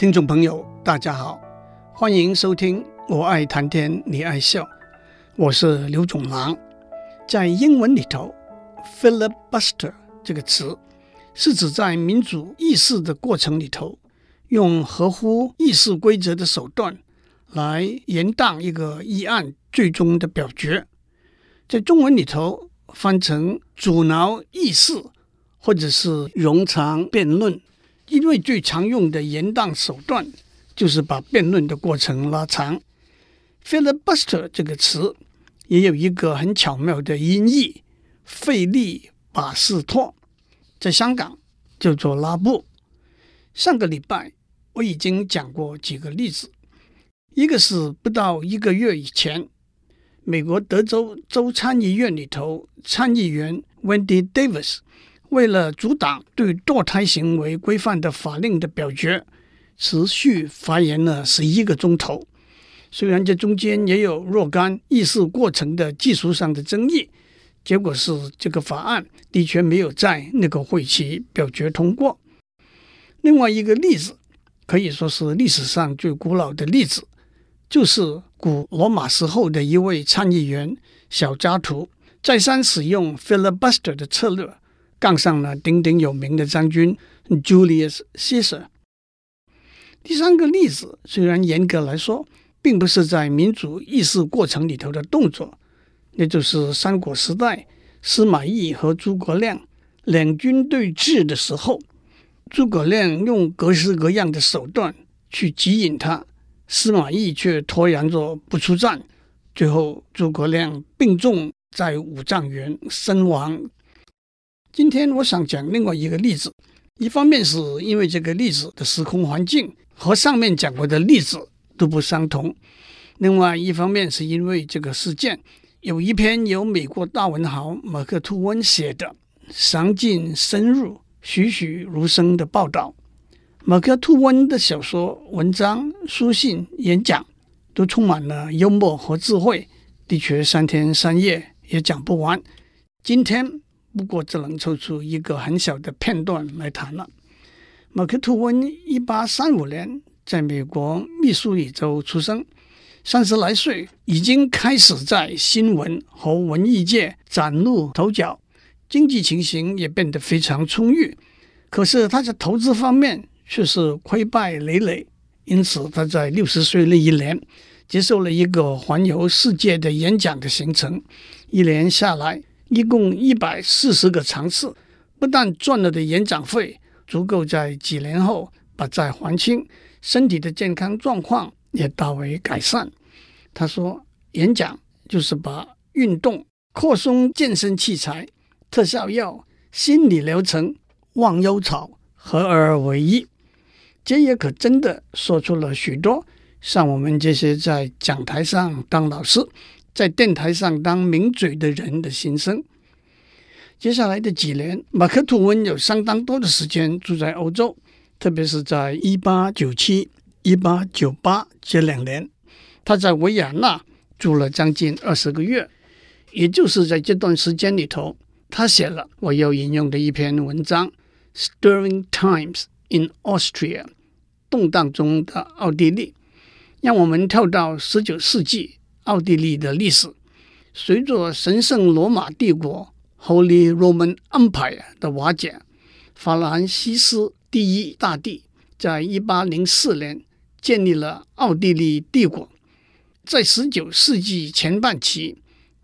听众朋友，大家好，欢迎收听《我爱谈天，你爱笑》，我是刘总郎。在英文里头，filibuster 这个词是指在民主议事的过程里头，用合乎议事规则的手段来延宕一个议案最终的表决。在中文里头翻成阻挠议事，或者是冗长辩论。因为最常用的延宕手段就是把辩论的过程拉长。filibuster 这个词也有一个很巧妙的音译，费利巴斯托，在香港叫做拉布。上个礼拜我已经讲过几个例子，一个是不到一个月以前，美国德州州参议院里头参议员 Wendy Davis。为了阻挡对堕胎行为规范的法令的表决，持续发言了十一个钟头。虽然这中间也有若干议事过程的技术上的争议，结果是这个法案的确没有在那个会期表决通过。另外一个例子可以说是历史上最古老的例子，就是古罗马时候的一位参议员小加图再三使用 filibuster 的策略。杠上了鼎鼎有名的将军 Julius Caesar。第三个例子虽然严格来说并不是在民主议事过程里头的动作，那就是三国时代司马懿和诸葛亮两军对峙的时候，诸葛亮用各式各样的手段去激引他，司马懿却拖延着不出战，最后诸葛亮病重在五丈原身亡。今天我想讲另外一个例子，一方面是因为这个例子的时空环境和上面讲过的例子都不相同，另外一方面是因为这个事件有一篇由美国大文豪马克吐温写的详尽深入、栩栩如生的报道。马克吐温的小说、文章、书信、演讲都充满了幽默和智慧，的确三天三夜也讲不完。今天。不过只能抽出一个很小的片段来谈了。马克吐温一八三五年在美国密苏里州出生，三十来岁已经开始在新闻和文艺界崭露头角，经济情形也变得非常充裕。可是他在投资方面却是亏败累累，因此他在六十岁那一年接受了一个环游世界的演讲的行程，一年下来。一共一百四十个场次，不但赚了的演讲费足够在几年后把债还清，身体的健康状况也大为改善。他说，演讲就是把运动、扩松健身器材、特效药、心理疗程、忘忧草合二为一。这也可真的说出了许多像我们这些在讲台上当老师。在电台上当名嘴的人的心声。接下来的几年，马克吐温有相当多的时间住在欧洲，特别是在一八九七、一八九八这两年，他在维也纳住了将近二十个月。也就是在这段时间里头，他写了我要引用的一篇文章《Stirring Times in Austria》，动荡中的奥地利。让我们跳到十九世纪。奥地利的历史，随着神圣罗马帝国 （Holy Roman Empire） 的瓦解，法兰西斯第一大帝在一八零四年建立了奥地利帝国。在十九世纪前半期，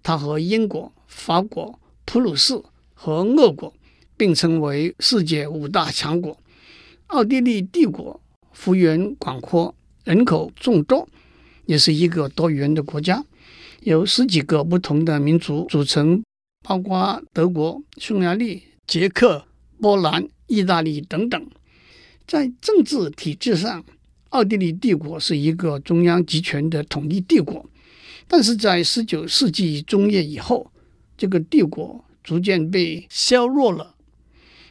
他和英国、法国、普鲁士和俄国并称为世界五大强国。奥地利帝国幅员广阔，人口众多。也是一个多元的国家，由十几个不同的民族组成，包括德国、匈牙利、捷克、波兰、意大利等等。在政治体制上，奥地利帝国是一个中央集权的统一帝国，但是在十九世纪中叶以后，这个帝国逐渐被削弱了，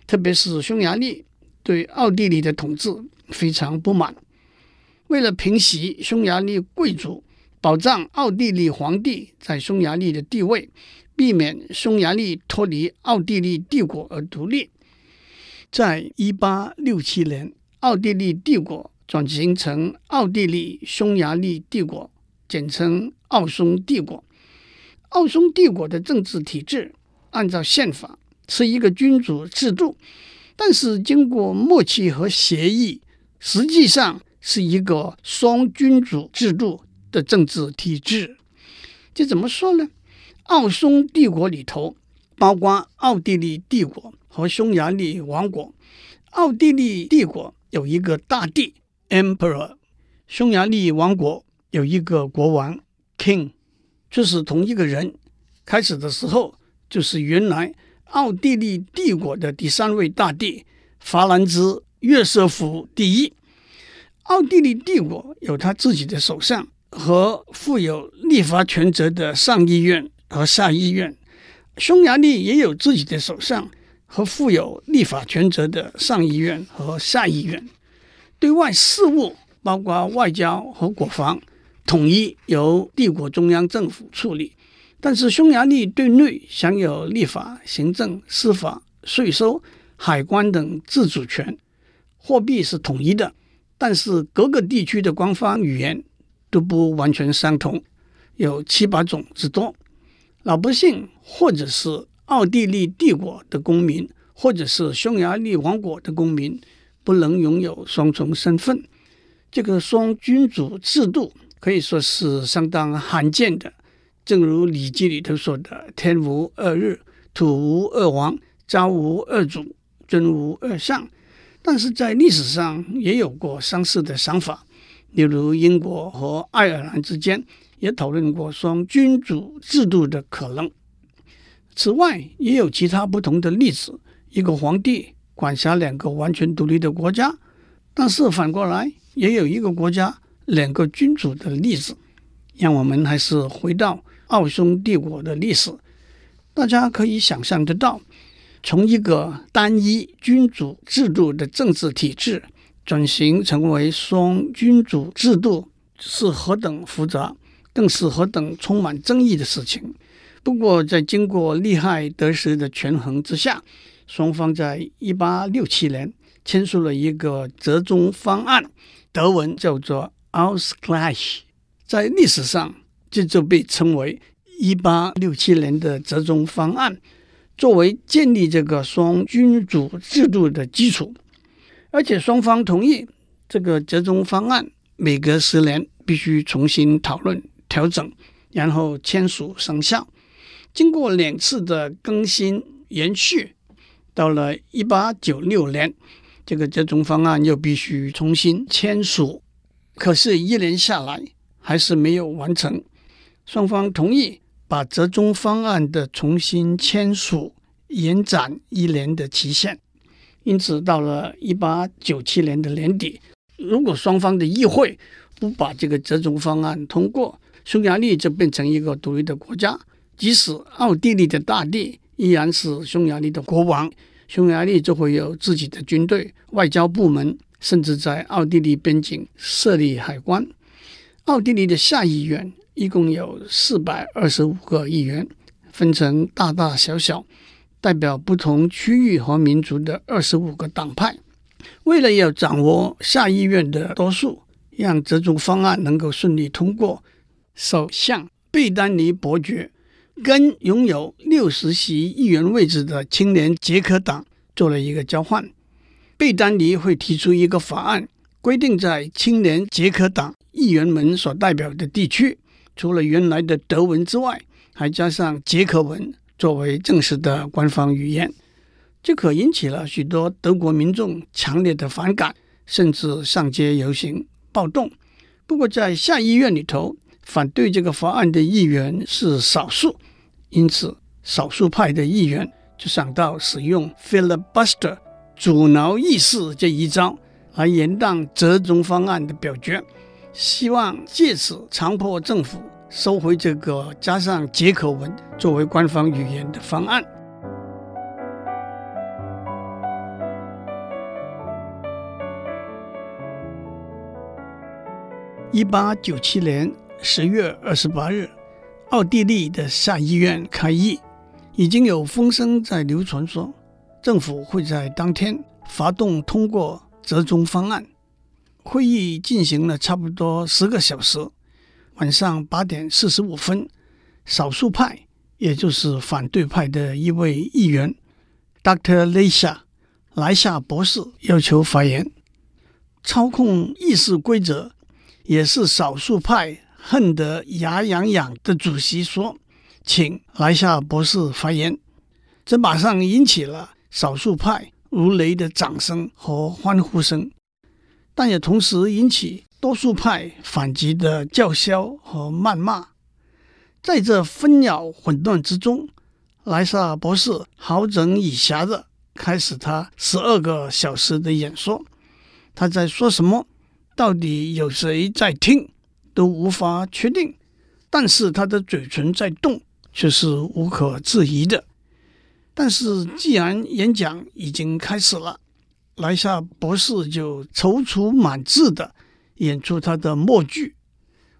特别是匈牙利对奥地利的统治非常不满。为了平息匈牙利贵族，保障奥地利皇帝在匈牙利的地位，避免匈牙利脱离奥地利帝国而独立，在一八六七年，奥地利帝国转型成奥地利匈牙利帝国，简称奥匈帝国。奥匈帝国的政治体制按照宪法是一个君主制度，但是经过默契和协议，实际上是一个双君主制度的政治体制。这怎么说呢？奥匈帝国里头包括奥地利帝国和匈牙利王国。奥地利帝国有一个大帝 （Emperor），匈牙利王国有一个国王 （King），这是同一个人。开始的时候就是原来奥地利帝国的第三位大帝法兰兹·约瑟夫第一。奥地利帝国有他自己的首相和负有立法权责的上议院和下议院，匈牙利也有自己的首相。和负有立法权责的上议院和下议院，对外事务包括外交和国防，统一由帝国中央政府处理。但是匈牙利对内享有立法、行政、司法、税收、海关等自主权。货币是统一的，但是各个地区的官方语言都不完全相同，有七八种之多。老百姓或者是。奥地利帝国的公民，或者是匈牙利王国的公民，不能拥有双重身份。这个双君主制度可以说是相当罕见的。正如《礼记》里头说的：“天无二日，土无二王，家无二主，君无二相。”但是在历史上也有过相似的想法，例如英国和爱尔兰之间也讨论过双君主制度的可能。此外，也有其他不同的例子：一个皇帝管辖两个完全独立的国家，但是反过来也有一个国家两个君主的例子。让我们还是回到奥匈帝国的历史，大家可以想象得到，从一个单一君主制度的政治体制转型成为双君主制度是何等复杂，更是何等充满争议的事情。不过，在经过利害得失的权衡之下，双方在一八六七年签署了一个折中方案，德文叫做 Ausgleich。在历史上，这就被称为一八六七年的折中方案，作为建立这个双君主制度的基础。而且双方同意这个折中方案，每隔十年必须重新讨论调整，然后签署生效。经过两次的更新延续，到了一八九六年，这个折中方案又必须重新签署。可是，一年下来还是没有完成。双方同意把折中方案的重新签署延展一年的期限。因此，到了一八九七年的年底，如果双方的议会不把这个折中方案通过，匈牙利就变成一个独立的国家。即使奥地利的大帝依然是匈牙利的国王，匈牙利就会有自己的军队、外交部门，甚至在奥地利边境设立海关。奥地利的下议院一共有四百二十五个议员，分成大大小小、代表不同区域和民族的二十五个党派。为了要掌握下议院的多数，让这种方案能够顺利通过，首相贝丹尼伯爵。跟拥有六十席议员位置的青年捷克党做了一个交换。贝丹尼会提出一个法案，规定在青年捷克党议员们所代表的地区，除了原来的德文之外，还加上捷克文作为正式的官方语言。这可引起了许多德国民众强烈的反感，甚至上街游行暴动。不过，在下议院里头，反对这个法案的议员是少数。因此，少数派的议员就想到使用 filibuster 阻挠议事这一招来延宕折中方案的表决，希望借此强迫政府收回这个加上捷克文作为官方语言的方案。一八九七年十月二十八日。奥地利的下议院开议，已经有风声在流传说，政府会在当天发动通过折中方案。会议进行了差不多十个小时。晚上八点四十五分，少数派，也就是反对派的一位议员，Dr. Leisha 莱夏博士要求发言。操控议事规则，也是少数派恨得牙痒痒的主席说：“请莱夏博士发言。”这马上引起了少数派如雷的掌声和欢呼声，但也同时引起多数派反击的叫嚣和谩骂。在这纷扰混乱之中，莱萨博士好整以暇的开始他十二个小时的演说。他在说什么？到底有谁在听？都无法确定。但是他的嘴唇在动，却是无可置疑的。但是，既然演讲已经开始了，莱夏博士就踌躇满志地演出他的默剧。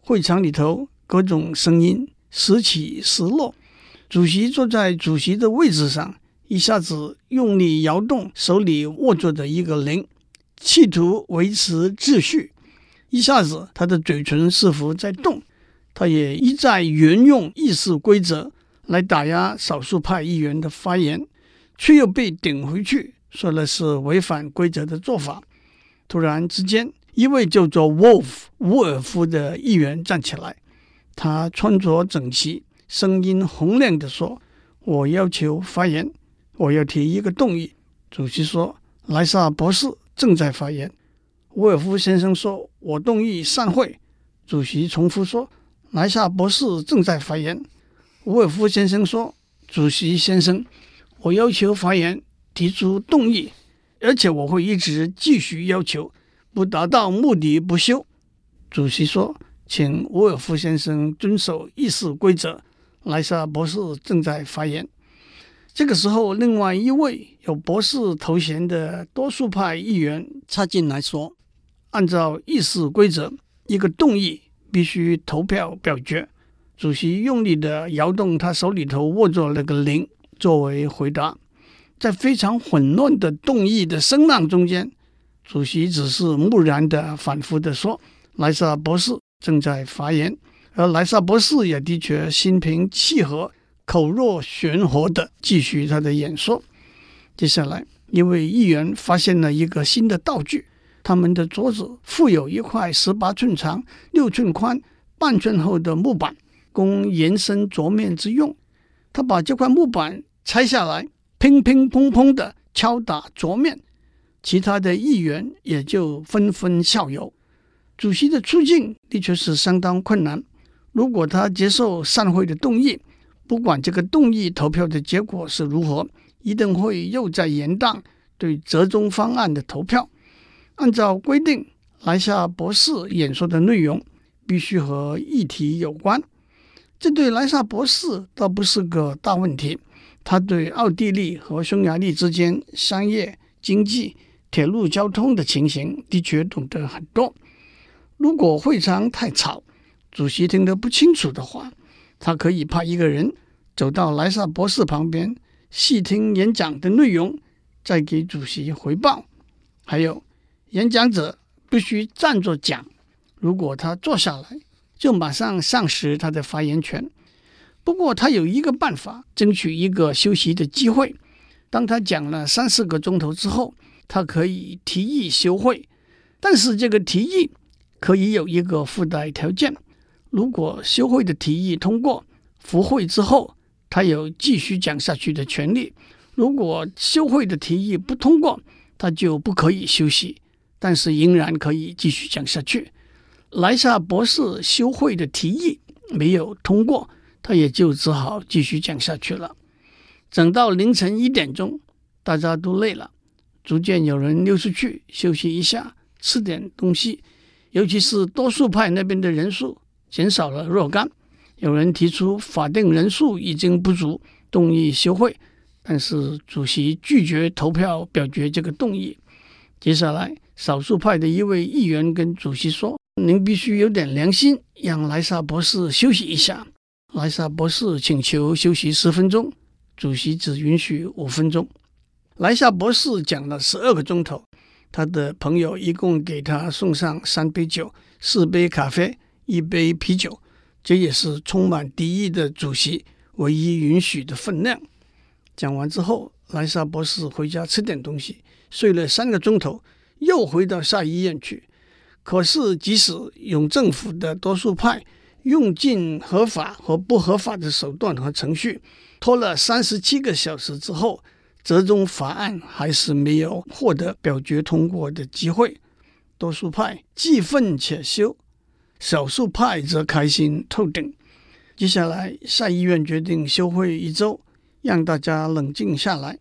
会场里头各种声音时起时落。主席坐在主席的位置上，一下子用力摇动手里握着的一个铃，企图维持秩序；一下子他的嘴唇似乎在动，他也一再沿用议事规则。来打压少数派议员的发言，却又被顶回去，说的是违反规则的做法。突然之间，一位叫做 Wolf 伍尔夫的议员站起来，他穿着整齐，声音洪亮地说：“我要求发言，我要提一个动议。”主席说：“莱萨博士正在发言。”沃尔夫先生说：“我动议散会。”主席重复说：“莱萨博士正在发言。”沃尔夫先生说：“主席先生，我要求发言，提出动议，而且我会一直继续要求，不达到目的不休。”主席说：“请沃尔夫先生遵守议事规则。”莱萨博士正在发言。这个时候，另外一位有博士头衔的多数派议员插进来说：“按照议事规则，一个动议必须投票表决。”主席用力地摇动他手里头握着那个铃，作为回答。在非常混乱的动议的声浪中间，主席只是木然地反复地说：“莱萨博士正在发言。”而莱萨博士也的确心平气和、口若悬河地继续他的演说。接下来，一位议员发现了一个新的道具：他们的桌子附有一块十八寸长、六寸宽、半寸厚的木板。供延伸桌面之用，他把这块木板拆下来，乒乒乓乓的敲打桌面，其他的议员也就纷纷效尤。主席的出境的确是相当困难。如果他接受散会的动议，不管这个动议投票的结果是如何，一定会又再延宕对折中方案的投票。按照规定，莱夏博士演说的内容必须和议题有关。这对莱萨博士倒不是个大问题，他对奥地利和匈牙利之间商业、经济、铁路交通的情形的确懂得很多。如果会场太吵，主席听得不清楚的话，他可以派一个人走到莱萨博士旁边，细听演讲的内容，再给主席回报。还有，演讲者必须站着讲，如果他坐下来，就马上丧失他的发言权。不过，他有一个办法，争取一个休息的机会。当他讲了三四个钟头之后，他可以提议休会。但是，这个提议可以有一个附带条件：如果休会的提议通过，复会之后，他有继续讲下去的权利；如果休会的提议不通过，他就不可以休息，但是仍然可以继续讲下去。莱萨博士休会的提议没有通过，他也就只好继续讲下去了。整到凌晨一点钟，大家都累了，逐渐有人溜出去休息一下，吃点东西。尤其是多数派那边的人数减少了若干。有人提出法定人数已经不足，动议休会，但是主席拒绝投票表决这个动议。接下来，少数派的一位议员跟主席说。您必须有点良心，让莱萨博士休息一下。莱萨博士请求休息十分钟，主席只允许五分钟。莱萨博士讲了十二个钟头，他的朋友一共给他送上三杯酒、四杯咖啡、一杯啤酒，这也是充满敌意的主席唯一允许的分量。讲完之后，莱萨博士回家吃点东西，睡了三个钟头，又回到下议院去。可是，即使永政府的多数派用尽合法和不合法的手段和程序，拖了三十七个小时之后，折中法案还是没有获得表决通过的机会。多数派既愤且羞，少数派则开心透顶。接下来，下议院决定休会一周。让大家冷静下来，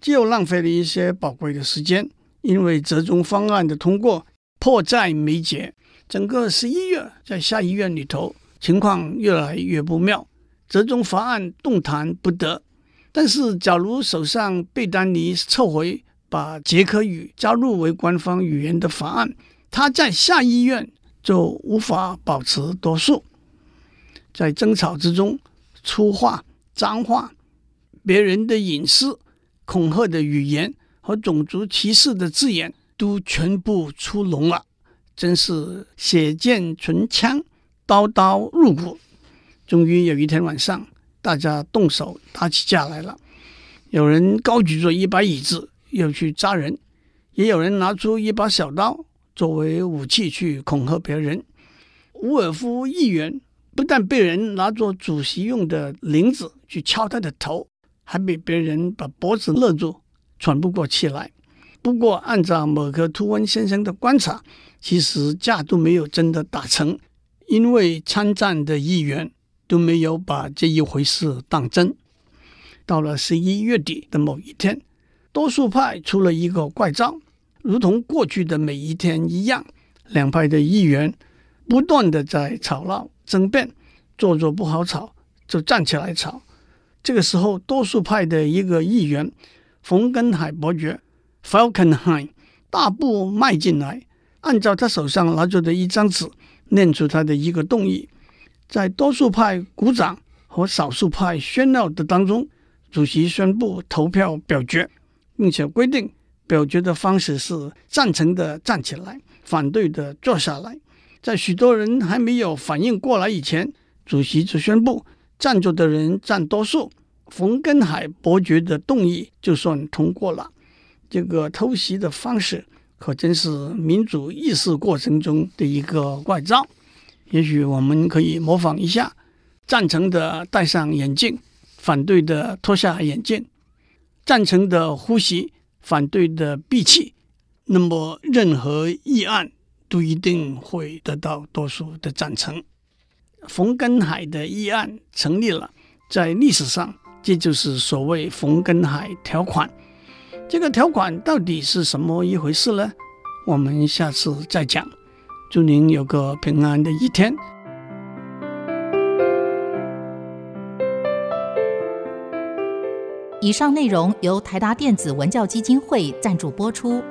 就浪费了一些宝贵的时间。因为折中方案的通过迫在眉睫，整个十一月在下议院里头情况越来越不妙，折中法案动弹不得。但是，假如首相贝丹尼撤回把捷克语加入为官方语言的法案，他在下议院就无法保持多数。在争吵之中，粗话、脏话。别人的隐私、恐吓的语言和种族歧视的字眼都全部出笼了，真是血溅唇腔，刀刀入骨。终于有一天晚上，大家动手打起架来了。有人高举着一把椅子要去扎人，也有人拿出一把小刀作为武器去恐吓别人。乌尔夫议员不但被人拿着主席用的铃子去敲他的头。还被别人把脖子勒住，喘不过气来。不过，按照马克吐温先生的观察，其实架都没有真的打成，因为参战的议员都没有把这一回事当真。到了十一月底的某一天，多数派出了一个怪招，如同过去的每一天一样，两派的议员不断地在吵闹争辩，坐着不好吵，就站起来吵。这个时候，多数派的一个议员冯根海伯爵 （Falkenhayn） 大步迈进来，按照他手上拿着的一张纸念出他的一个动议。在多数派鼓掌和少数派喧闹的当中，主席宣布投票表决，并且规定表决的方式是赞成的站起来，反对的坐下来。在许多人还没有反应过来以前，主席就宣布。站着的人占多数，冯根海伯爵的动议就算通过了。这个偷袭的方式可真是民主议事过程中的一个怪招。也许我们可以模仿一下：赞成的戴上眼镜，反对的脱下眼镜；赞成的呼吸，反对的闭气。那么，任何议案都一定会得到多数的赞成。冯根海的议案成立了，在历史上，这就是所谓冯根海条款。这个条款到底是什么一回事呢？我们下次再讲。祝您有个平安的一天。以上内容由台达电子文教基金会赞助播出。